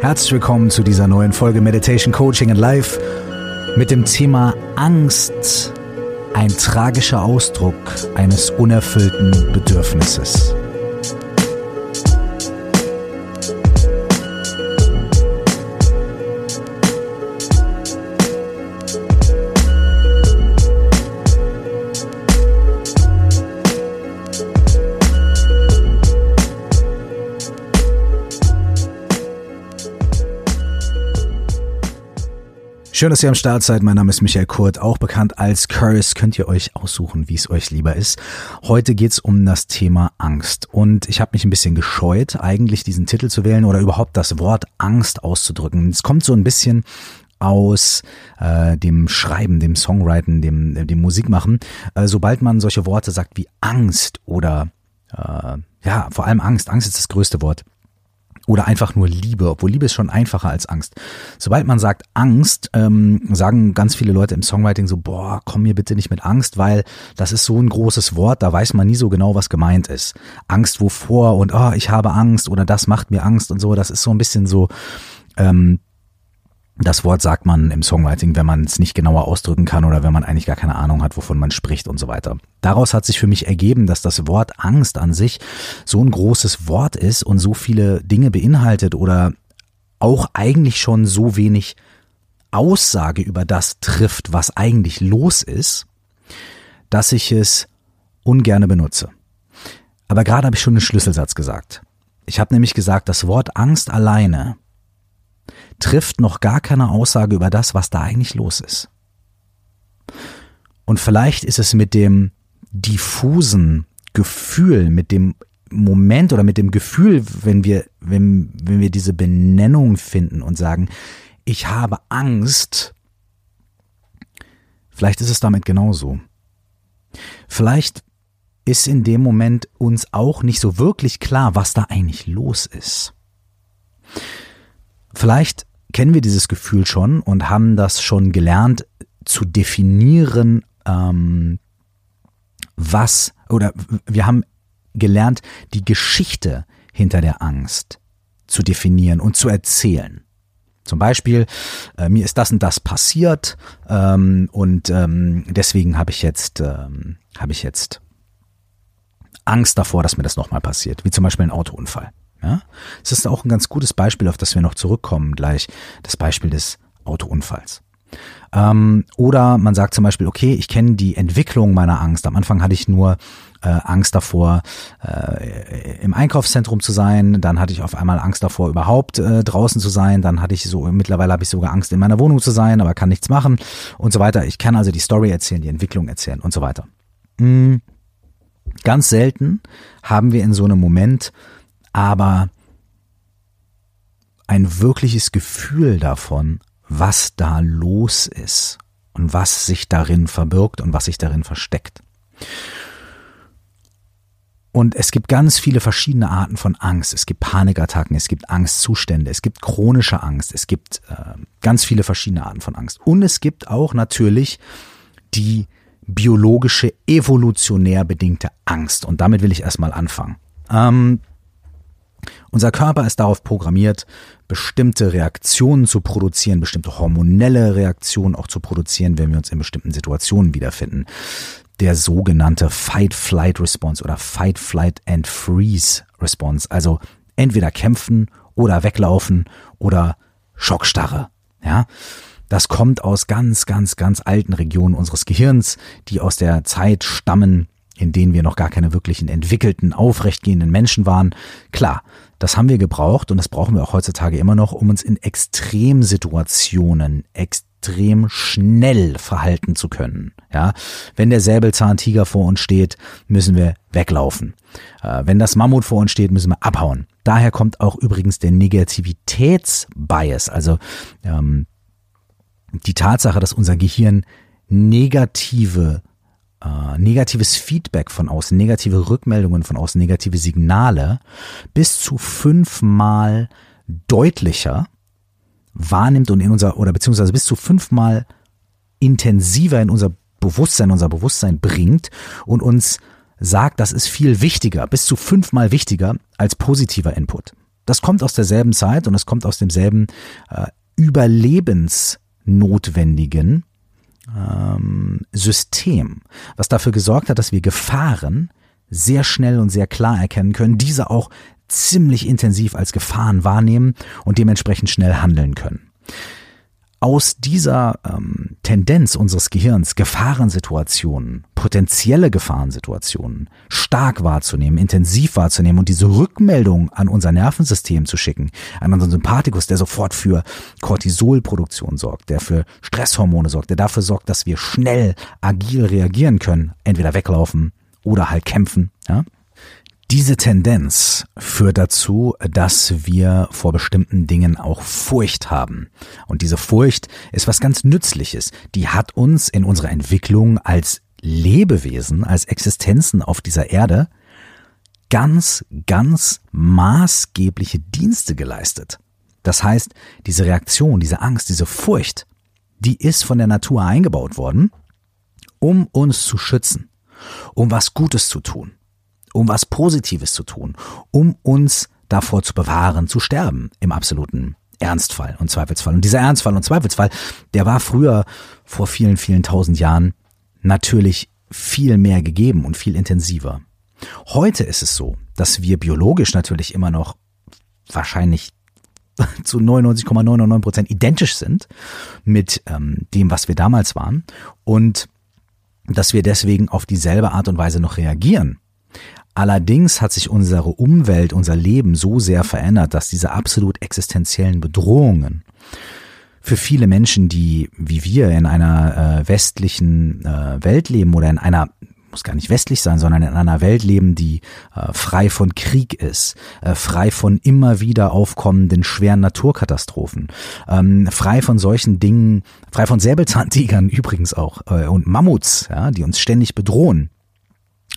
Herzlich willkommen zu dieser neuen Folge Meditation Coaching and Life mit dem Thema Angst, ein tragischer Ausdruck eines unerfüllten Bedürfnisses. Schön, dass ihr am Start seid. Mein Name ist Michael Kurt, auch bekannt als Curse. Könnt ihr euch aussuchen, wie es euch lieber ist. Heute geht's um das Thema Angst. Und ich habe mich ein bisschen gescheut, eigentlich diesen Titel zu wählen oder überhaupt das Wort Angst auszudrücken. Es kommt so ein bisschen aus äh, dem Schreiben, dem Songwriten, dem, dem Musikmachen. Äh, sobald man solche Worte sagt wie Angst oder äh, ja, vor allem Angst. Angst ist das größte Wort oder einfach nur Liebe, obwohl Liebe ist schon einfacher als Angst. Sobald man sagt Angst, ähm, sagen ganz viele Leute im Songwriting so, boah, komm mir bitte nicht mit Angst, weil das ist so ein großes Wort, da weiß man nie so genau, was gemeint ist. Angst wovor und oh, ich habe Angst oder das macht mir Angst und so, das ist so ein bisschen so, ähm, das Wort sagt man im Songwriting, wenn man es nicht genauer ausdrücken kann oder wenn man eigentlich gar keine Ahnung hat, wovon man spricht und so weiter. Daraus hat sich für mich ergeben, dass das Wort Angst an sich so ein großes Wort ist und so viele Dinge beinhaltet oder auch eigentlich schon so wenig Aussage über das trifft, was eigentlich los ist, dass ich es ungerne benutze. Aber gerade habe ich schon einen Schlüsselsatz gesagt. Ich habe nämlich gesagt, das Wort Angst alleine trifft noch gar keine Aussage über das, was da eigentlich los ist. Und vielleicht ist es mit dem diffusen Gefühl, mit dem Moment oder mit dem Gefühl, wenn wir, wenn, wenn wir diese Benennung finden und sagen, ich habe Angst, vielleicht ist es damit genauso. Vielleicht ist in dem Moment uns auch nicht so wirklich klar, was da eigentlich los ist. Vielleicht kennen wir dieses Gefühl schon und haben das schon gelernt zu definieren, ähm, was oder wir haben gelernt, die Geschichte hinter der Angst zu definieren und zu erzählen. Zum Beispiel, äh, mir ist das und das passiert ähm, und ähm, deswegen habe ich jetzt ähm, habe ich jetzt Angst davor, dass mir das nochmal passiert, wie zum Beispiel ein Autounfall. Ja? Es ist auch ein ganz gutes Beispiel, auf das wir noch zurückkommen gleich, das Beispiel des Autounfalls. Ähm, oder man sagt zum Beispiel, okay, ich kenne die Entwicklung meiner Angst. Am Anfang hatte ich nur äh, Angst davor, äh, im Einkaufszentrum zu sein. Dann hatte ich auf einmal Angst davor, überhaupt äh, draußen zu sein. Dann hatte ich so, mittlerweile habe ich sogar Angst, in meiner Wohnung zu sein, aber kann nichts machen und so weiter. Ich kann also die Story erzählen, die Entwicklung erzählen und so weiter. Mhm. Ganz selten haben wir in so einem Moment aber ein wirkliches Gefühl davon, was da los ist und was sich darin verbirgt und was sich darin versteckt. Und es gibt ganz viele verschiedene Arten von Angst. Es gibt Panikattacken, es gibt Angstzustände, es gibt chronische Angst, es gibt äh, ganz viele verschiedene Arten von Angst. Und es gibt auch natürlich die biologische, evolutionär bedingte Angst. Und damit will ich erstmal anfangen. Ähm, unser Körper ist darauf programmiert, bestimmte Reaktionen zu produzieren, bestimmte hormonelle Reaktionen auch zu produzieren, wenn wir uns in bestimmten Situationen wiederfinden. Der sogenannte Fight-Flight-Response oder Fight-Flight-and-Freeze-Response. Also entweder kämpfen oder weglaufen oder Schockstarre. Ja. Das kommt aus ganz, ganz, ganz alten Regionen unseres Gehirns, die aus der Zeit stammen, in denen wir noch gar keine wirklichen entwickelten, aufrechtgehenden Menschen waren. Klar, das haben wir gebraucht und das brauchen wir auch heutzutage immer noch, um uns in Extremsituationen extrem schnell verhalten zu können. Ja, wenn der Säbelzahntiger vor uns steht, müssen wir weglaufen. Äh, wenn das Mammut vor uns steht, müssen wir abhauen. Daher kommt auch übrigens der Negativitätsbias, also ähm, die Tatsache, dass unser Gehirn negative äh, negatives Feedback von außen, negative Rückmeldungen von außen, negative Signale bis zu fünfmal deutlicher wahrnimmt und in unser, oder beziehungsweise bis zu fünfmal intensiver in unser Bewusstsein, unser Bewusstsein bringt und uns sagt, das ist viel wichtiger, bis zu fünfmal wichtiger als positiver Input. Das kommt aus derselben Zeit und es kommt aus demselben äh, überlebensnotwendigen ähm, System, was dafür gesorgt hat, dass wir Gefahren sehr schnell und sehr klar erkennen können, diese auch ziemlich intensiv als Gefahren wahrnehmen und dementsprechend schnell handeln können aus dieser ähm, Tendenz unseres Gehirns, Gefahrensituationen, potenzielle Gefahrensituationen stark wahrzunehmen, intensiv wahrzunehmen und diese Rückmeldung an unser Nervensystem zu schicken, an unseren Sympathikus, der sofort für Cortisolproduktion sorgt, der für Stresshormone sorgt, der dafür sorgt, dass wir schnell, agil reagieren können, entweder weglaufen oder halt kämpfen, ja, diese Tendenz führt dazu, dass wir vor bestimmten Dingen auch Furcht haben. Und diese Furcht ist was ganz Nützliches. Die hat uns in unserer Entwicklung als Lebewesen, als Existenzen auf dieser Erde ganz, ganz maßgebliche Dienste geleistet. Das heißt, diese Reaktion, diese Angst, diese Furcht, die ist von der Natur eingebaut worden, um uns zu schützen, um was Gutes zu tun um was Positives zu tun, um uns davor zu bewahren, zu sterben im absoluten Ernstfall und Zweifelsfall. Und dieser Ernstfall und Zweifelsfall, der war früher, vor vielen, vielen tausend Jahren, natürlich viel mehr gegeben und viel intensiver. Heute ist es so, dass wir biologisch natürlich immer noch wahrscheinlich zu 99,99 Prozent identisch sind mit ähm, dem, was wir damals waren und dass wir deswegen auf dieselbe Art und Weise noch reagieren. Allerdings hat sich unsere Umwelt, unser Leben so sehr verändert, dass diese absolut existenziellen Bedrohungen für viele Menschen, die wie wir in einer äh, westlichen äh, Welt leben oder in einer muss gar nicht westlich sein, sondern in einer Welt leben, die äh, frei von Krieg ist, äh, frei von immer wieder aufkommenden schweren Naturkatastrophen, ähm, frei von solchen Dingen, frei von Säbelzahntigern übrigens auch äh, und Mammuts, ja, die uns ständig bedrohen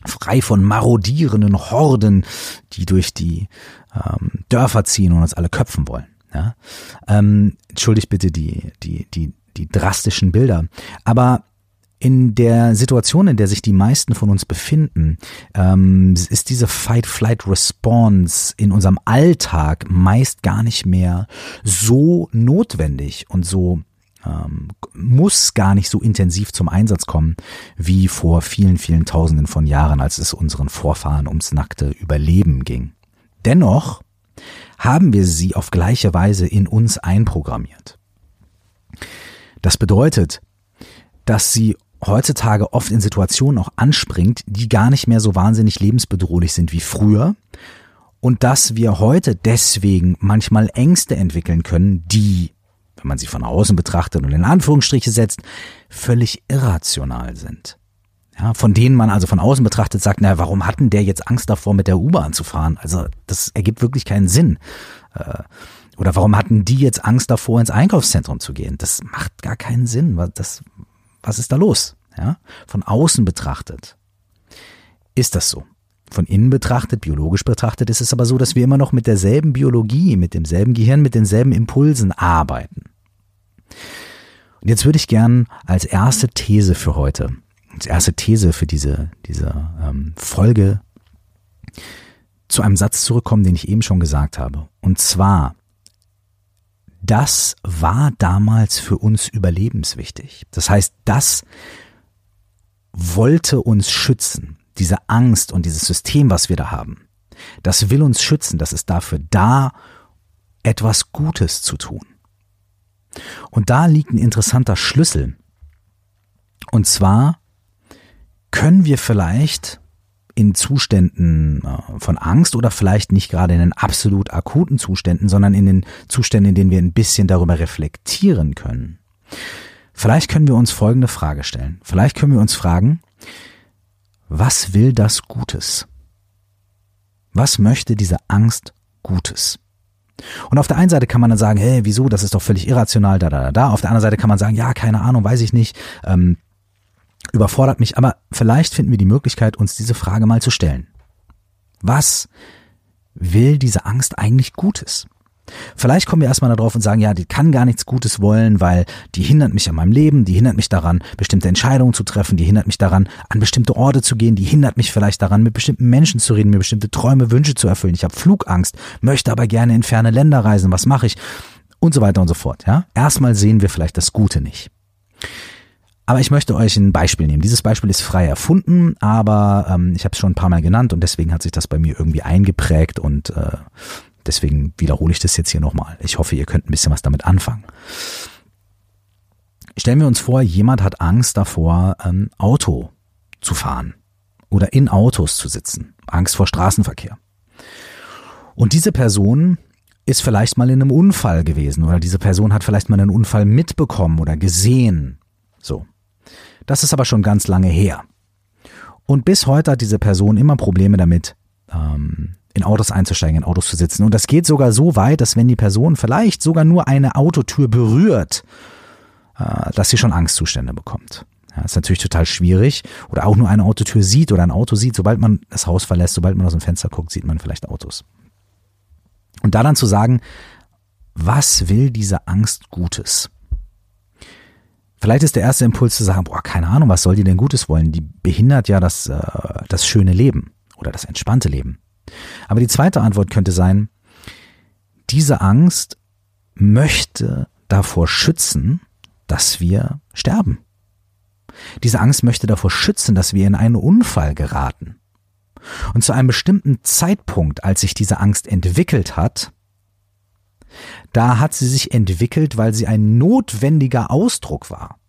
frei von marodierenden Horden, die durch die ähm, Dörfer ziehen und uns alle köpfen wollen. Ja? Ähm, entschuldigt bitte die, die, die, die drastischen Bilder. Aber in der Situation, in der sich die meisten von uns befinden, ähm, ist diese Fight-Flight-Response in unserem Alltag meist gar nicht mehr so notwendig und so ähm, muss gar nicht so intensiv zum Einsatz kommen wie vor vielen, vielen Tausenden von Jahren, als es unseren Vorfahren ums nackte Überleben ging. Dennoch haben wir sie auf gleiche Weise in uns einprogrammiert. Das bedeutet, dass sie heutzutage oft in Situationen auch anspringt, die gar nicht mehr so wahnsinnig lebensbedrohlich sind wie früher und dass wir heute deswegen manchmal Ängste entwickeln können, die wenn man sie von außen betrachtet und in Anführungsstriche setzt, völlig irrational sind. Ja, von denen man also von außen betrachtet sagt, na, warum hatten der jetzt Angst davor, mit der U-Bahn zu fahren? Also das ergibt wirklich keinen Sinn. Äh, oder warum hatten die jetzt Angst davor, ins Einkaufszentrum zu gehen? Das macht gar keinen Sinn. Das, was ist da los? Ja, von außen betrachtet ist das so. Von innen betrachtet, biologisch betrachtet, ist es aber so, dass wir immer noch mit derselben Biologie, mit demselben Gehirn, mit denselben Impulsen arbeiten. Und jetzt würde ich gern als erste These für heute, als erste These für diese, diese ähm, Folge zu einem Satz zurückkommen, den ich eben schon gesagt habe. Und zwar, das war damals für uns überlebenswichtig. Das heißt, das wollte uns schützen. Diese Angst und dieses System, was wir da haben, das will uns schützen. Das ist dafür da, etwas Gutes zu tun. Und da liegt ein interessanter Schlüssel. Und zwar können wir vielleicht in Zuständen äh, von Angst oder vielleicht nicht gerade in den absolut akuten Zuständen, sondern in den Zuständen, in denen wir ein bisschen darüber reflektieren können. Vielleicht können wir uns folgende Frage stellen. Vielleicht können wir uns fragen, was will das Gutes? Was möchte diese Angst Gutes? Und auf der einen Seite kann man dann sagen, hey, wieso, das ist doch völlig irrational, da, da, da. Auf der anderen Seite kann man sagen, ja, keine Ahnung, weiß ich nicht, ähm, überfordert mich, aber vielleicht finden wir die Möglichkeit, uns diese Frage mal zu stellen. Was will diese Angst eigentlich Gutes? Vielleicht kommen wir erstmal darauf und sagen, ja, die kann gar nichts Gutes wollen, weil die hindert mich an meinem Leben, die hindert mich daran, bestimmte Entscheidungen zu treffen, die hindert mich daran, an bestimmte Orte zu gehen, die hindert mich vielleicht daran, mit bestimmten Menschen zu reden, mir bestimmte Träume, Wünsche zu erfüllen. Ich habe Flugangst, möchte aber gerne in ferne Länder reisen, was mache ich? Und so weiter und so fort. Ja? Erstmal sehen wir vielleicht das Gute nicht. Aber ich möchte euch ein Beispiel nehmen. Dieses Beispiel ist frei erfunden, aber ähm, ich habe es schon ein paar Mal genannt und deswegen hat sich das bei mir irgendwie eingeprägt und äh, deswegen wiederhole ich das jetzt hier nochmal. Ich hoffe, ihr könnt ein bisschen was damit anfangen. Stellen wir uns vor, jemand hat Angst davor, ein Auto zu fahren oder in Autos zu sitzen. Angst vor Straßenverkehr. Und diese Person ist vielleicht mal in einem Unfall gewesen oder diese Person hat vielleicht mal einen Unfall mitbekommen oder gesehen. So. Das ist aber schon ganz lange her. Und bis heute hat diese Person immer Probleme damit, ähm, in Autos einzusteigen, in Autos zu sitzen. Und das geht sogar so weit, dass wenn die Person vielleicht sogar nur eine Autotür berührt, äh, dass sie schon Angstzustände bekommt. Ja, ist natürlich total schwierig. Oder auch nur eine Autotür sieht oder ein Auto sieht. Sobald man das Haus verlässt, sobald man aus dem Fenster guckt, sieht man vielleicht Autos. Und da dann zu sagen, was will diese Angst Gutes? Vielleicht ist der erste Impuls zu sagen, boah, keine Ahnung, was soll die denn Gutes wollen? Die behindert ja das, äh, das schöne Leben oder das entspannte Leben. Aber die zweite Antwort könnte sein, diese Angst möchte davor schützen, dass wir sterben. Diese Angst möchte davor schützen, dass wir in einen Unfall geraten. Und zu einem bestimmten Zeitpunkt, als sich diese Angst entwickelt hat, da hat sie sich entwickelt, weil sie ein notwendiger Ausdruck war.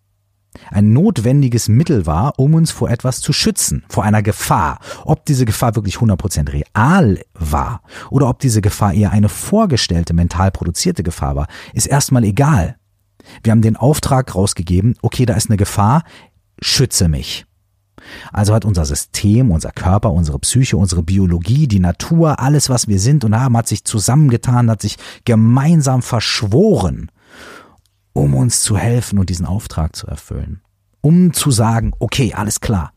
Ein notwendiges Mittel war, um uns vor etwas zu schützen, vor einer Gefahr. Ob diese Gefahr wirklich 100% real war oder ob diese Gefahr eher eine vorgestellte, mental produzierte Gefahr war, ist erstmal egal. Wir haben den Auftrag rausgegeben, okay, da ist eine Gefahr, schütze mich. Also hat unser System, unser Körper, unsere Psyche, unsere Biologie, die Natur, alles, was wir sind und haben, hat sich zusammengetan, hat sich gemeinsam verschworen, um uns zu helfen und diesen Auftrag zu erfüllen. Um zu sagen, okay, alles klar,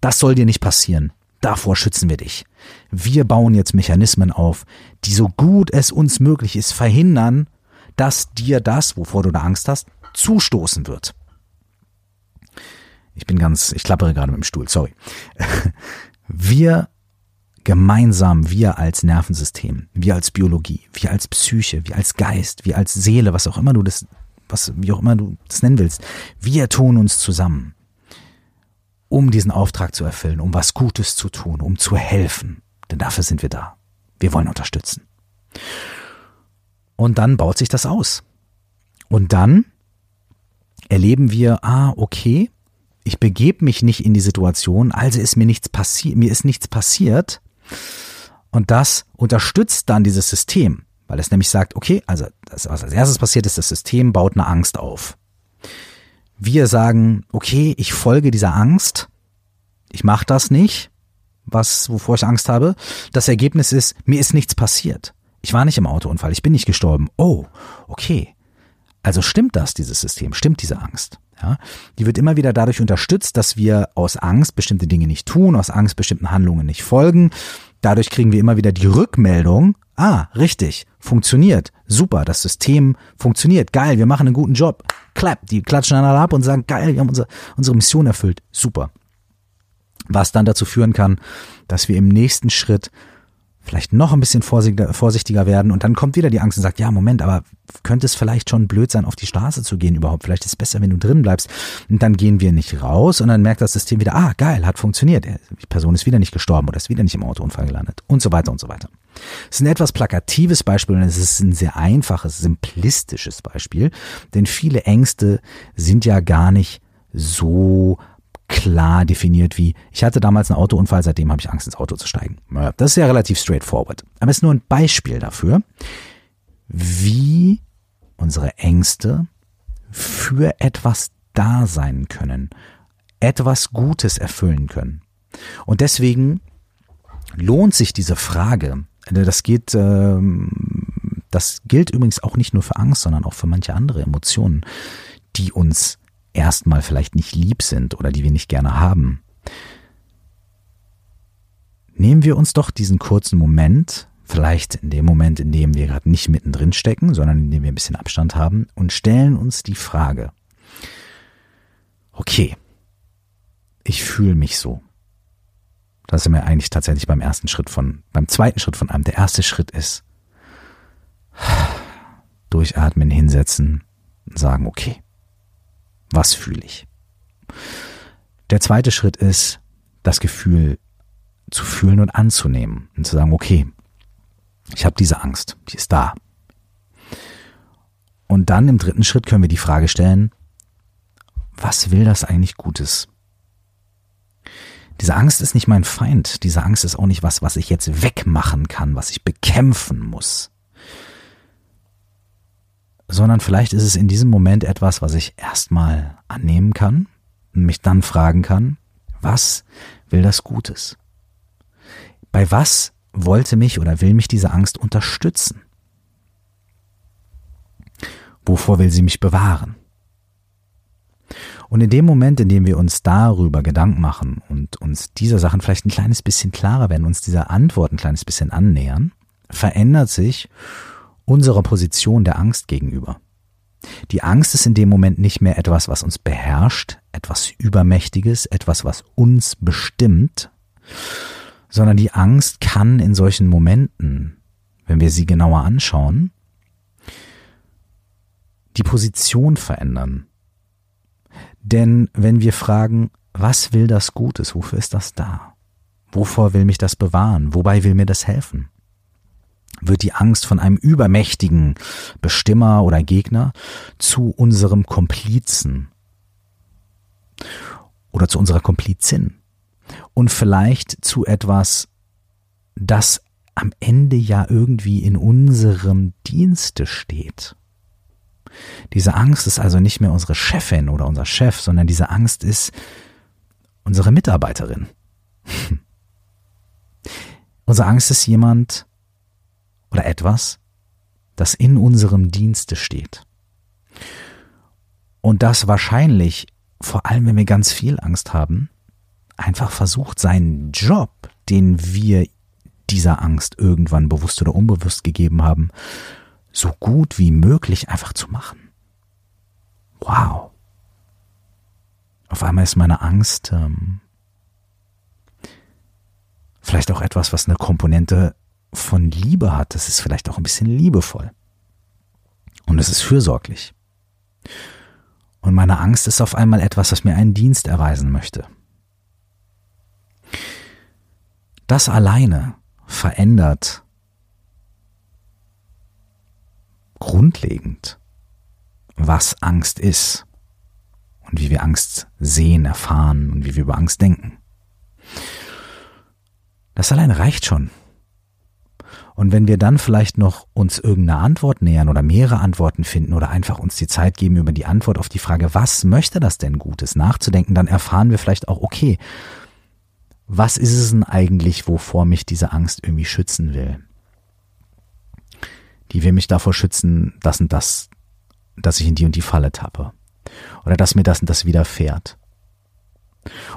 das soll dir nicht passieren. Davor schützen wir dich. Wir bauen jetzt Mechanismen auf, die so gut es uns möglich ist verhindern, dass dir das, wovor du da Angst hast, zustoßen wird. Ich bin ganz, ich klappere gerade mit dem Stuhl, sorry. Wir gemeinsam, wir als Nervensystem, wir als Biologie, wir als Psyche, wir als Geist, wir als Seele, was auch immer du das, was, wie auch immer du das nennen willst, wir tun uns zusammen, um diesen Auftrag zu erfüllen, um was Gutes zu tun, um zu helfen. Denn dafür sind wir da. Wir wollen unterstützen. Und dann baut sich das aus. Und dann erleben wir, ah, okay, ich begebe mich nicht in die Situation, also ist mir nichts passiert, mir ist nichts passiert. Und das unterstützt dann dieses System, weil es nämlich sagt, okay, also das, was als erstes passiert ist, das System baut eine Angst auf. Wir sagen, okay, ich folge dieser Angst, ich mache das nicht, was wovor ich Angst habe. Das Ergebnis ist, mir ist nichts passiert. Ich war nicht im Autounfall, ich bin nicht gestorben. Oh, okay. Also stimmt das, dieses System, stimmt diese Angst. Ja, die wird immer wieder dadurch unterstützt, dass wir aus Angst bestimmte Dinge nicht tun, aus Angst bestimmten Handlungen nicht folgen. Dadurch kriegen wir immer wieder die Rückmeldung, ah, richtig, funktioniert, super, das System funktioniert, geil, wir machen einen guten Job. Clap, die klatschen einander ab und sagen, geil, wir haben unsere, unsere Mission erfüllt, super. Was dann dazu führen kann, dass wir im nächsten Schritt vielleicht noch ein bisschen vorsichtiger werden und dann kommt wieder die Angst und sagt, ja, Moment, aber könnte es vielleicht schon blöd sein, auf die Straße zu gehen überhaupt? Vielleicht ist es besser, wenn du drin bleibst. Und dann gehen wir nicht raus und dann merkt das System wieder, ah, geil, hat funktioniert. Die Person ist wieder nicht gestorben oder ist wieder nicht im Autounfall gelandet und so weiter und so weiter. Es ist ein etwas plakatives Beispiel und es ist ein sehr einfaches, simplistisches Beispiel, denn viele Ängste sind ja gar nicht so klar definiert wie, ich hatte damals einen Autounfall, seitdem habe ich Angst ins Auto zu steigen. Das ist ja relativ straightforward. Aber es ist nur ein Beispiel dafür, wie unsere Ängste für etwas da sein können, etwas Gutes erfüllen können. Und deswegen lohnt sich diese Frage, das geht, ähm, das gilt übrigens auch nicht nur für Angst, sondern auch für manche andere Emotionen, die uns erstmal vielleicht nicht lieb sind oder die wir nicht gerne haben. Nehmen wir uns doch diesen kurzen Moment, vielleicht in dem Moment, in dem wir gerade nicht mittendrin stecken, sondern in dem wir ein bisschen Abstand haben und stellen uns die Frage, okay, ich fühle mich so. Das sind wir eigentlich tatsächlich beim ersten Schritt von, beim zweiten Schritt von einem. Der erste Schritt ist, durchatmen, hinsetzen und sagen, okay, was fühle ich? Der zweite Schritt ist, das Gefühl zu fühlen und anzunehmen und zu sagen, okay, ich habe diese Angst, die ist da. Und dann im dritten Schritt können wir die Frage stellen, was will das eigentlich Gutes? Diese Angst ist nicht mein Feind, diese Angst ist auch nicht was, was ich jetzt wegmachen kann, was ich bekämpfen muss. Sondern vielleicht ist es in diesem Moment etwas, was ich erstmal annehmen kann und mich dann fragen kann, was will das Gutes? Bei was wollte mich oder will mich diese Angst unterstützen? Wovor will sie mich bewahren? Und in dem Moment, in dem wir uns darüber Gedanken machen und uns dieser Sachen vielleicht ein kleines bisschen klarer werden, uns dieser Antwort ein kleines bisschen annähern, verändert sich unsere Position der Angst gegenüber. Die Angst ist in dem Moment nicht mehr etwas, was uns beherrscht, etwas Übermächtiges, etwas, was uns bestimmt, sondern die Angst kann in solchen Momenten, wenn wir sie genauer anschauen, die Position verändern. Denn wenn wir fragen, was will das Gutes, wofür ist das da? Wovor will mich das bewahren? Wobei will mir das helfen? Wird die Angst von einem übermächtigen Bestimmer oder Gegner zu unserem Komplizen oder zu unserer Komplizin und vielleicht zu etwas, das am Ende ja irgendwie in unserem Dienste steht. Diese Angst ist also nicht mehr unsere Chefin oder unser Chef, sondern diese Angst ist unsere Mitarbeiterin. unsere Angst ist jemand oder etwas, das in unserem Dienste steht. Und das wahrscheinlich, vor allem wenn wir ganz viel Angst haben, einfach versucht, seinen Job, den wir dieser Angst irgendwann bewusst oder unbewusst gegeben haben, so gut wie möglich einfach zu machen. Wow. Auf einmal ist meine Angst ähm, vielleicht auch etwas, was eine Komponente von Liebe hat. Das ist vielleicht auch ein bisschen liebevoll. Und es ist fürsorglich. Und meine Angst ist auf einmal etwas, was mir einen Dienst erweisen möchte. Das alleine verändert grundlegend, was Angst ist und wie wir Angst sehen, erfahren und wie wir über Angst denken. Das alleine reicht schon. Und wenn wir dann vielleicht noch uns irgendeine Antwort nähern oder mehrere Antworten finden oder einfach uns die Zeit geben, über die Antwort auf die Frage, was möchte das denn Gutes nachzudenken, dann erfahren wir vielleicht auch, okay, was ist es denn eigentlich, wovor mich diese Angst irgendwie schützen will? die will mich davor schützen, das und das, dass ich in die und die Falle tappe. Oder dass mir das und das widerfährt.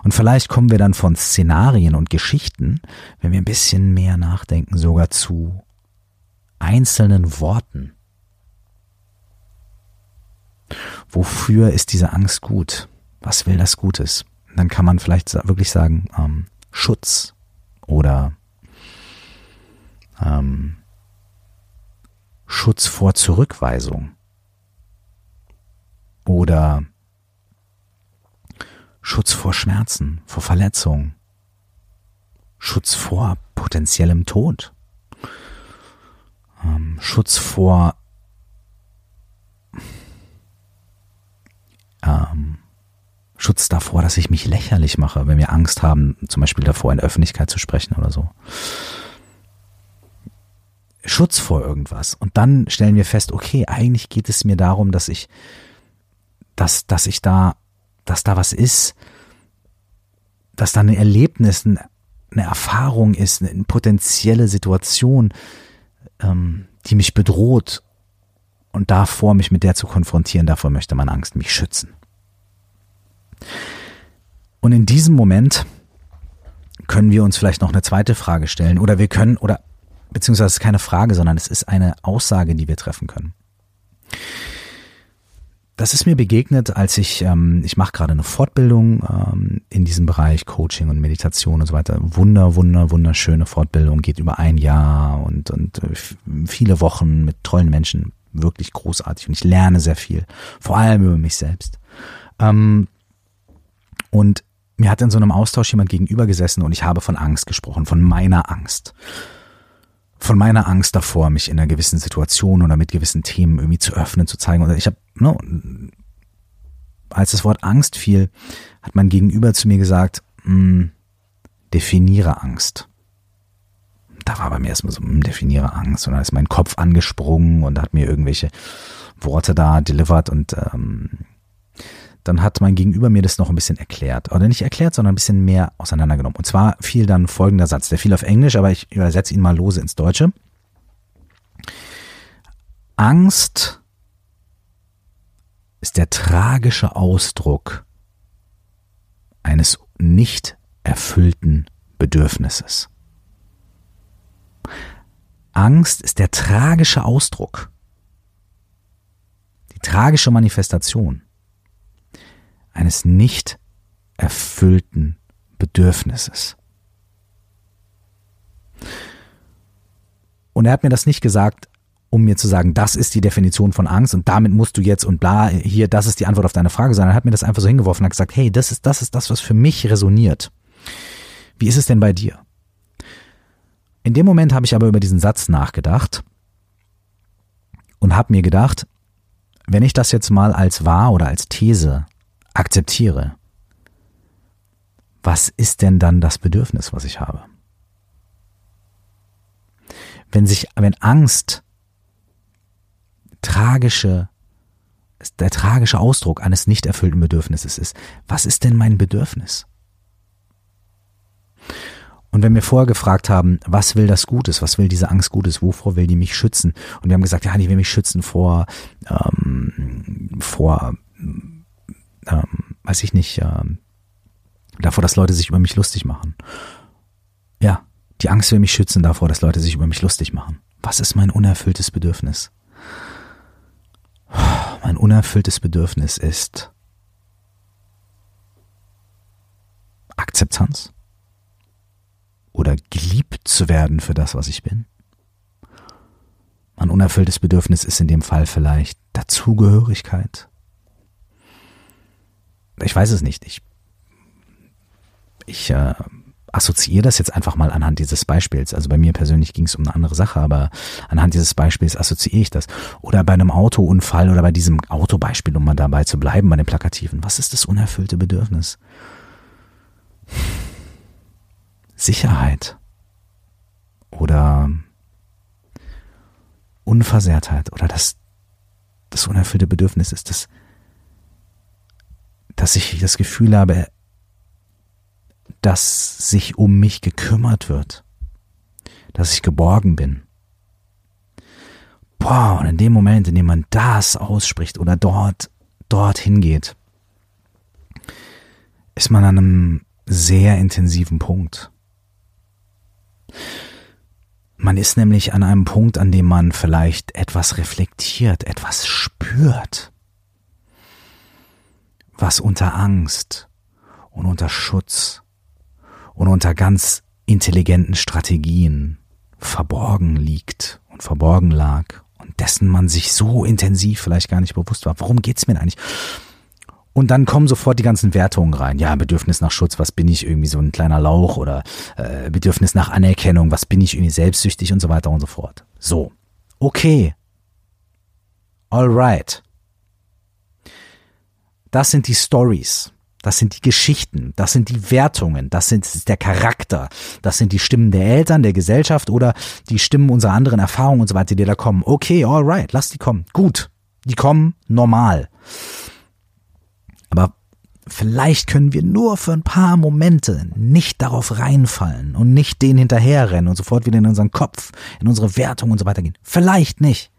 Und vielleicht kommen wir dann von Szenarien und Geschichten, wenn wir ein bisschen mehr nachdenken, sogar zu einzelnen Worten. Wofür ist diese Angst gut? Was will das Gutes? dann kann man vielleicht wirklich sagen, ähm, Schutz oder ähm, Schutz vor Zurückweisung oder Schutz vor Schmerzen, vor Verletzung, Schutz vor potenziellem Tod, ähm, Schutz vor ähm, Schutz davor, dass ich mich lächerlich mache, wenn wir Angst haben, zum Beispiel davor in Öffentlichkeit zu sprechen oder so. Schutz vor irgendwas. Und dann stellen wir fest, okay, eigentlich geht es mir darum, dass ich, dass, dass ich da, dass da was ist, dass da ein Erlebnis, eine Erfahrung ist, eine potenzielle Situation, ähm, die mich bedroht. Und davor, mich mit der zu konfrontieren, davor möchte meine Angst mich schützen. Und in diesem Moment können wir uns vielleicht noch eine zweite Frage stellen oder wir können, oder beziehungsweise es ist keine Frage, sondern es ist eine Aussage, die wir treffen können. Das ist mir begegnet, als ich, ähm, ich mache gerade eine Fortbildung ähm, in diesem Bereich Coaching und Meditation und so weiter. Wunder, wunder, wunderschöne Fortbildung, geht über ein Jahr und, und äh, viele Wochen mit tollen Menschen. Wirklich großartig und ich lerne sehr viel, vor allem über mich selbst. Ähm, und mir hat in so einem Austausch jemand gegenüber gesessen und ich habe von Angst gesprochen, von meiner Angst von meiner Angst davor, mich in einer gewissen Situation oder mit gewissen Themen irgendwie zu öffnen, zu zeigen. Und ich habe, no, als das Wort Angst fiel, hat mein Gegenüber zu mir gesagt, hm, definiere Angst. Da war bei mir erstmal so, hm, definiere Angst. Und dann ist mein Kopf angesprungen und hat mir irgendwelche Worte da delivered und ähm, dann hat mein Gegenüber mir das noch ein bisschen erklärt. Oder nicht erklärt, sondern ein bisschen mehr auseinandergenommen. Und zwar fiel dann folgender Satz. Der fiel auf Englisch, aber ich übersetze ihn mal lose ins Deutsche. Angst ist der tragische Ausdruck eines nicht erfüllten Bedürfnisses. Angst ist der tragische Ausdruck, die tragische Manifestation eines nicht erfüllten Bedürfnisses. Und er hat mir das nicht gesagt, um mir zu sagen, das ist die Definition von Angst und damit musst du jetzt und bla, hier, das ist die Antwort auf deine Frage, sondern er hat mir das einfach so hingeworfen und hat gesagt, hey, das ist, das ist das, was für mich resoniert. Wie ist es denn bei dir? In dem Moment habe ich aber über diesen Satz nachgedacht und habe mir gedacht, wenn ich das jetzt mal als wahr oder als These akzeptiere, was ist denn dann das Bedürfnis, was ich habe? Wenn sich, wenn Angst tragische, der tragische Ausdruck eines nicht erfüllten Bedürfnisses ist, was ist denn mein Bedürfnis? Und wenn wir vorher gefragt haben, was will das Gutes, was will diese Angst Gutes, wovor will die mich schützen? Und wir haben gesagt, ja, die will mich schützen vor, ähm, vor ähm, weiß ich nicht, ähm, davor, dass Leute sich über mich lustig machen. Ja, die Angst will mich schützen davor, dass Leute sich über mich lustig machen. Was ist mein unerfülltes Bedürfnis? Mein unerfülltes Bedürfnis ist Akzeptanz oder geliebt zu werden für das, was ich bin. Mein unerfülltes Bedürfnis ist in dem Fall vielleicht Dazugehörigkeit ich weiß es nicht. Ich, ich äh, assoziiere das jetzt einfach mal anhand dieses Beispiels. Also bei mir persönlich ging es um eine andere Sache, aber anhand dieses Beispiels assoziiere ich das. Oder bei einem Autounfall oder bei diesem Autobeispiel, um mal dabei zu bleiben, bei den Plakativen. Was ist das unerfüllte Bedürfnis? Sicherheit oder Unversehrtheit oder das, das unerfüllte Bedürfnis ist das dass ich das Gefühl habe, dass sich um mich gekümmert wird, dass ich geborgen bin. Boah, und in dem Moment, in dem man das ausspricht oder dort, dorthin geht, ist man an einem sehr intensiven Punkt. Man ist nämlich an einem Punkt, an dem man vielleicht etwas reflektiert, etwas spürt was unter Angst und unter Schutz und unter ganz intelligenten Strategien verborgen liegt und verborgen lag und dessen man sich so intensiv vielleicht gar nicht bewusst war. Worum geht's mir eigentlich? Und dann kommen sofort die ganzen Wertungen rein. Ja, Bedürfnis nach Schutz, was bin ich irgendwie so ein kleiner Lauch oder äh, Bedürfnis nach Anerkennung, was bin ich irgendwie selbstsüchtig und so weiter und so fort. So, okay, alright. Das sind die Stories. Das sind die Geschichten, das sind die Wertungen, das, sind, ist der Charakter, das sind die Stimmen der Eltern, der Gesellschaft oder die Stimmen unserer anderen Erfahrungen und so weiter, die da kommen. Okay, alright, lass die kommen. Gut, die kommen normal. Aber vielleicht können wir nur für ein paar Momente nicht darauf reinfallen und nicht den hinterherrennen und sofort wieder in unseren Kopf, in unsere Wertung und so weiter gehen. Vielleicht nicht.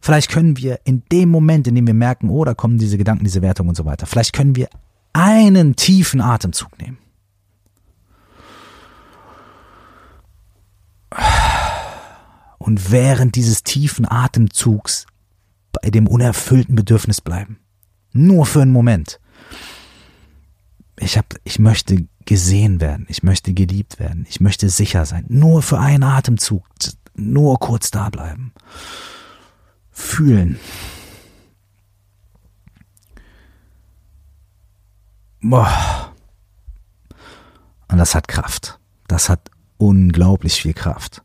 Vielleicht können wir in dem Moment, in dem wir merken, oh, da kommen diese Gedanken, diese Wertungen und so weiter, vielleicht können wir einen tiefen Atemzug nehmen. und während dieses tiefen Atemzugs bei dem unerfüllten Bedürfnis bleiben. Nur für einen Moment. Ich hab, ich möchte gesehen werden. Ich möchte geliebt werden. Ich möchte sicher sein. Nur für einen Atemzug. Nur kurz da bleiben. Fühlen. Boah. Und das hat Kraft. Das hat unglaublich viel Kraft.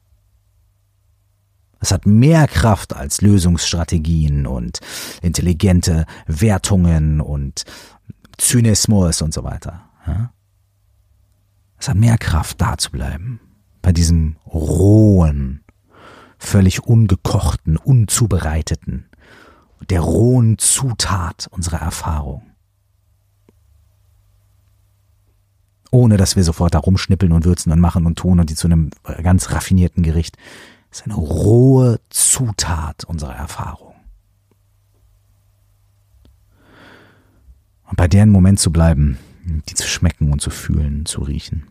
Es hat mehr Kraft als Lösungsstrategien und intelligente Wertungen und Zynismus und so weiter. Es hat mehr Kraft, da zu bleiben. Bei diesem rohen, völlig ungekochten, unzubereiteten, der rohen Zutat unserer Erfahrung. Ohne dass wir sofort da rumschnippeln und würzen und machen und tun und die zu einem ganz raffinierten Gericht. Das ist eine rohe Zutat unserer Erfahrung. Und bei deren Moment zu bleiben, die zu schmecken und zu fühlen, zu riechen.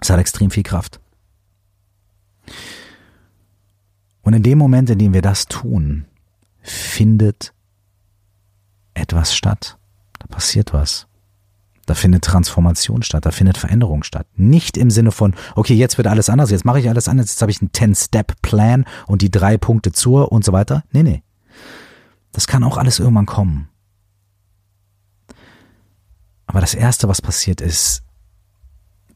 Es hat extrem viel Kraft. Und in dem Moment, in dem wir das tun, findet etwas statt. Da passiert was. Da findet Transformation statt, da findet Veränderung statt. Nicht im Sinne von, okay, jetzt wird alles anders, jetzt mache ich alles anders, jetzt habe ich einen 10-Step-Plan und die drei Punkte zur und so weiter. Nee, nee. Das kann auch alles irgendwann kommen. Aber das Erste, was passiert, ist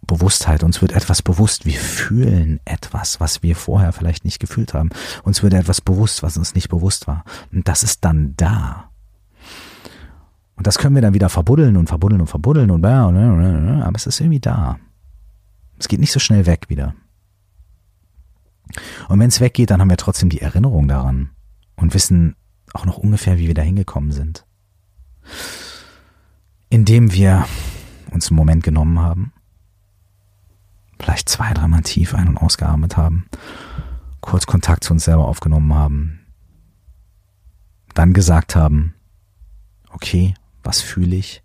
Bewusstheit. Uns wird etwas bewusst. Wir fühlen etwas, was wir vorher vielleicht nicht gefühlt haben. Uns wird etwas bewusst, was uns nicht bewusst war. Und das ist dann da. Und das können wir dann wieder verbuddeln und verbuddeln und verbuddeln und aber es ist irgendwie da. Es geht nicht so schnell weg wieder. Und wenn es weggeht, dann haben wir trotzdem die Erinnerung daran und wissen auch noch ungefähr, wie wir da hingekommen sind indem wir uns einen Moment genommen haben, vielleicht zwei, dreimal tief ein- und ausgeatmet haben, kurz Kontakt zu uns selber aufgenommen haben, dann gesagt haben, okay, was fühle ich?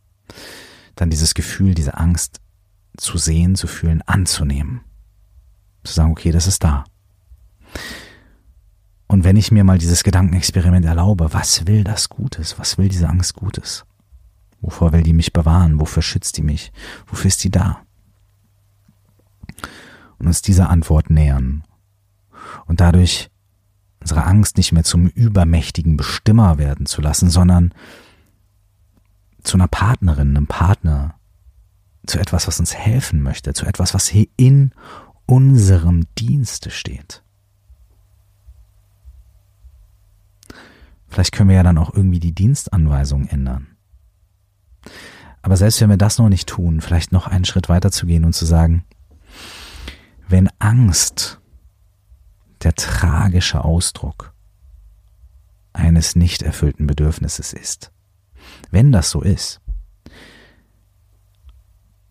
Dann dieses Gefühl, diese Angst zu sehen, zu fühlen, anzunehmen. Zu sagen, okay, das ist da. Und wenn ich mir mal dieses Gedankenexperiment erlaube, was will das Gutes? Was will diese Angst Gutes? Wovor will die mich bewahren? Wofür schützt die mich? Wofür ist die da? Und uns dieser Antwort nähern. Und dadurch unsere Angst nicht mehr zum übermächtigen Bestimmer werden zu lassen, sondern zu einer Partnerin, einem Partner, zu etwas, was uns helfen möchte, zu etwas, was hier in unserem Dienste steht. Vielleicht können wir ja dann auch irgendwie die Dienstanweisung ändern. Aber selbst wenn wir das noch nicht tun, vielleicht noch einen Schritt weiter zu gehen und zu sagen, wenn Angst der tragische Ausdruck eines nicht erfüllten Bedürfnisses ist, wenn das so ist,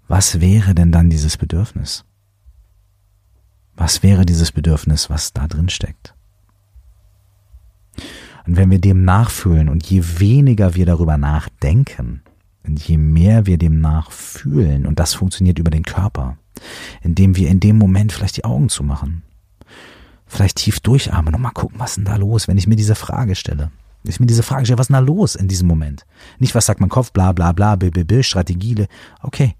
was wäre denn dann dieses Bedürfnis? Was wäre dieses Bedürfnis, was da drin steckt? Und wenn wir dem nachfühlen und je weniger wir darüber nachdenken, und je mehr wir dem nachfühlen, und das funktioniert über den Körper, indem wir in dem Moment vielleicht die Augen zumachen, vielleicht tief durchatmen und mal gucken, was ist denn da los, wenn ich mir diese Frage stelle. Ich mir diese Frage stelle, was ist denn da los in diesem Moment? Nicht, was sagt mein Kopf, bla bla bla, b, b, b, Strategie. Okay,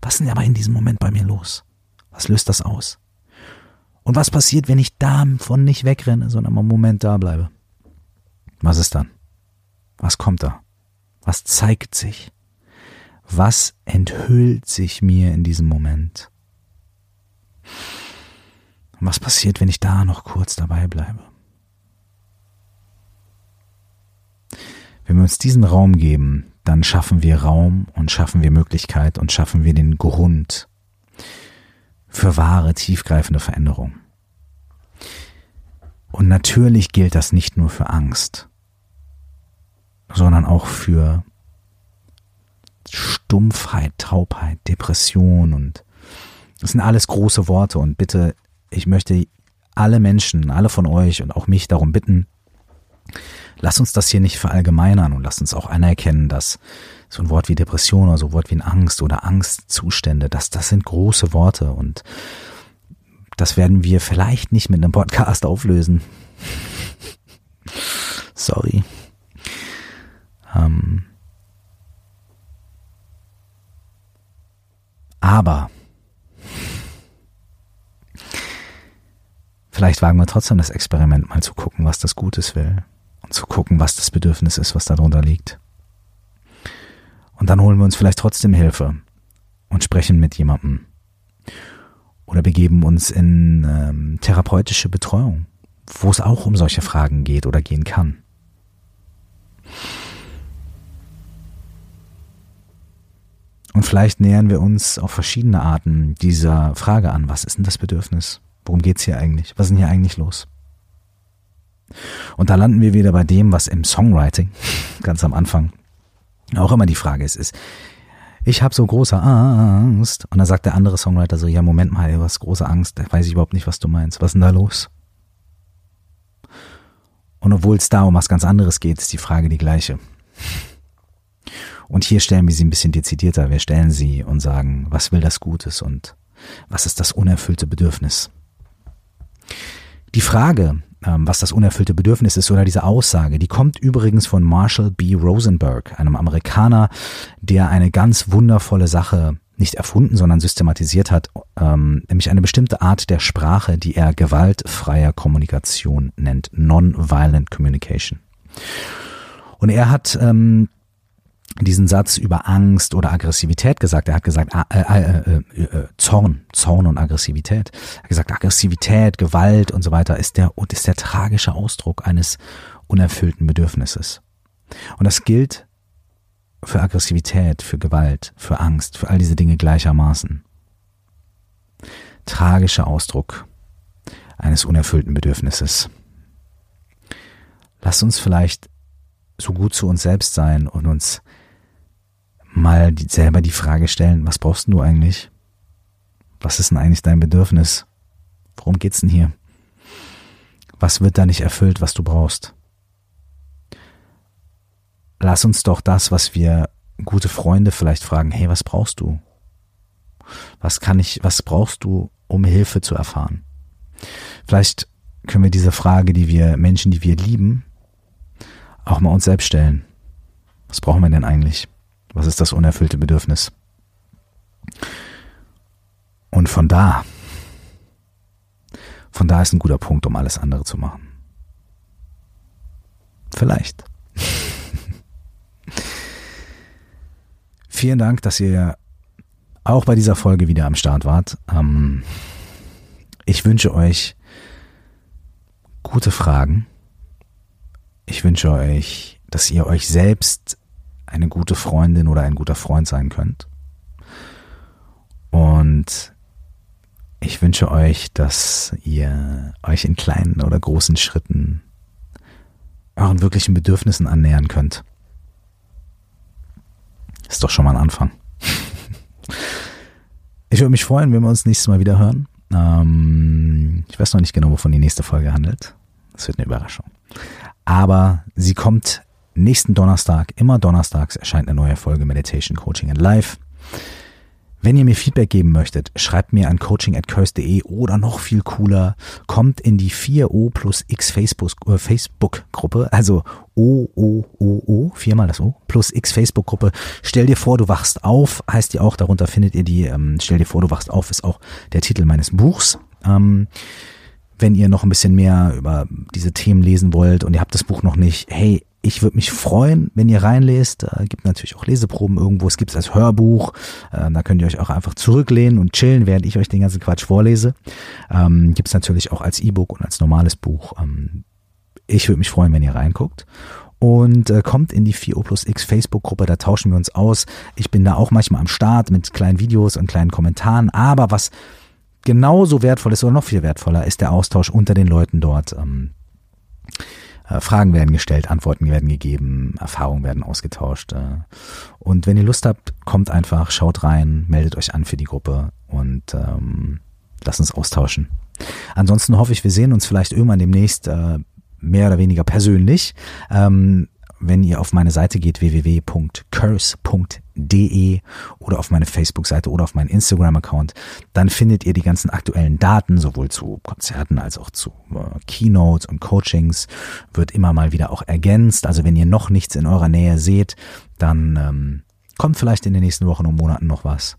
was ist denn aber in diesem Moment bei mir los? Was löst das aus? Und was passiert, wenn ich davon nicht wegrenne, sondern mal einen Moment da bleibe? Was ist dann? Was kommt da? Was zeigt sich? Was enthüllt sich mir in diesem Moment? Und was passiert, wenn ich da noch kurz dabei bleibe? Wenn wir uns diesen Raum geben, dann schaffen wir Raum und schaffen wir Möglichkeit und schaffen wir den Grund für wahre, tiefgreifende Veränderung. Und natürlich gilt das nicht nur für Angst, sondern auch für Stumpfheit, Taubheit, Depression und das sind alles große Worte und bitte, ich möchte alle Menschen, alle von euch und auch mich darum bitten, lass uns das hier nicht verallgemeinern und lass uns auch anerkennen, dass so ein Wort wie Depression oder so ein Wort wie Angst oder Angstzustände, dass das sind große Worte und das werden wir vielleicht nicht mit einem Podcast auflösen. Sorry. Ähm, aber vielleicht wagen wir trotzdem das Experiment mal zu gucken, was das Gutes will und zu gucken, was das Bedürfnis ist, was darunter liegt. Und dann holen wir uns vielleicht trotzdem Hilfe und sprechen mit jemandem oder begeben uns in ähm, therapeutische Betreuung, wo es auch um solche Fragen geht oder gehen kann. Und vielleicht nähern wir uns auf verschiedene Arten dieser Frage an. Was ist denn das Bedürfnis? Worum geht's hier eigentlich? Was ist denn hier eigentlich los? Und da landen wir wieder bei dem, was im Songwriting ganz am Anfang auch immer die Frage ist, ist, ich habe so große Angst. Und dann sagt der andere Songwriter so, ja, Moment mal, hast große Angst, da weiß ich überhaupt nicht, was du meinst. Was ist denn da los? Und obwohl es da um was ganz anderes geht, ist die Frage die gleiche. Und hier stellen wir sie ein bisschen dezidierter. Wir stellen sie und sagen, was will das Gutes und was ist das unerfüllte Bedürfnis? Die Frage, ähm, was das unerfüllte Bedürfnis ist oder diese Aussage, die kommt übrigens von Marshall B. Rosenberg, einem Amerikaner, der eine ganz wundervolle Sache nicht erfunden, sondern systematisiert hat, ähm, nämlich eine bestimmte Art der Sprache, die er gewaltfreier Kommunikation nennt, Non-Violent Communication. Und er hat ähm, diesen Satz über Angst oder Aggressivität gesagt. Er hat gesagt, äh, äh, äh, äh, Zorn, Zorn und Aggressivität. Er hat gesagt, Aggressivität, Gewalt und so weiter ist der, ist der tragische Ausdruck eines unerfüllten Bedürfnisses. Und das gilt für Aggressivität, für Gewalt, für Angst, für all diese Dinge gleichermaßen. Tragischer Ausdruck eines unerfüllten Bedürfnisses. Lass uns vielleicht so gut zu uns selbst sein und uns mal die, selber die Frage stellen, was brauchst du eigentlich? Was ist denn eigentlich dein Bedürfnis? Worum geht's denn hier? Was wird da nicht erfüllt, was du brauchst? Lass uns doch das, was wir gute Freunde vielleicht fragen, hey, was brauchst du? Was kann ich, was brauchst du, um Hilfe zu erfahren? Vielleicht können wir diese Frage, die wir Menschen, die wir lieben, auch mal uns selbst stellen. Was brauchen wir denn eigentlich? Was ist das unerfüllte Bedürfnis? Und von da, von da ist ein guter Punkt, um alles andere zu machen. Vielleicht. Vielen Dank, dass ihr auch bei dieser Folge wieder am Start wart. Ähm, ich wünsche euch gute Fragen. Ich wünsche euch, dass ihr euch selbst eine gute Freundin oder ein guter Freund sein könnt. Und ich wünsche euch, dass ihr euch in kleinen oder großen Schritten euren wirklichen Bedürfnissen annähern könnt. Ist doch schon mal ein Anfang. ich würde mich freuen, wenn wir uns nächstes Mal wieder hören. Ähm, ich weiß noch nicht genau, wovon die nächste Folge handelt. Das wird eine Überraschung. Aber sie kommt nächsten Donnerstag, immer donnerstags erscheint eine neue Folge Meditation Coaching and Life. Wenn ihr mir Feedback geben möchtet, schreibt mir an coaching@curse.de oder noch viel cooler, kommt in die 4O plus X Facebook, äh, Facebook Gruppe, also O O O O, viermal das O, plus X Facebook Gruppe. Stell dir vor, du wachst auf, heißt die auch, darunter findet ihr die, ähm, stell dir vor, du wachst auf, ist auch der Titel meines Buchs. Ähm, wenn ihr noch ein bisschen mehr über diese Themen lesen wollt und ihr habt das Buch noch nicht, hey, ich würde mich freuen, wenn ihr reinlest. Äh, gibt natürlich auch Leseproben irgendwo. Es gibt es als Hörbuch. Äh, da könnt ihr euch auch einfach zurücklehnen und chillen, während ich euch den ganzen Quatsch vorlese. Ähm, gibt es natürlich auch als E-Book und als normales Buch. Ähm, ich würde mich freuen, wenn ihr reinguckt. Und äh, kommt in die 4O plus X Facebook-Gruppe, da tauschen wir uns aus. Ich bin da auch manchmal am Start mit kleinen Videos und kleinen Kommentaren. Aber was genauso wertvoll ist oder noch viel wertvoller, ist der Austausch unter den Leuten dort. Ähm, äh, Fragen werden gestellt, Antworten werden gegeben, Erfahrungen werden ausgetauscht. Äh. Und wenn ihr Lust habt, kommt einfach, schaut rein, meldet euch an für die Gruppe und ähm, lasst uns austauschen. Ansonsten hoffe ich, wir sehen uns vielleicht irgendwann demnächst äh, mehr oder weniger persönlich. Ähm, wenn ihr auf meine Seite geht, www.curse.de oder auf meine Facebook-Seite oder auf meinen Instagram-Account, dann findet ihr die ganzen aktuellen Daten, sowohl zu Konzerten als auch zu äh, Keynotes und Coachings, wird immer mal wieder auch ergänzt. Also wenn ihr noch nichts in eurer Nähe seht, dann ähm, kommt vielleicht in den nächsten Wochen und Monaten noch was.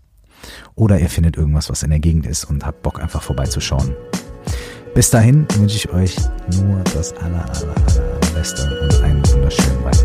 Oder ihr findet irgendwas, was in der Gegend ist und habt Bock einfach vorbeizuschauen. Bis dahin wünsche ich euch nur das aller, aller, aller, allerbeste und einen wunderschönen Weiter.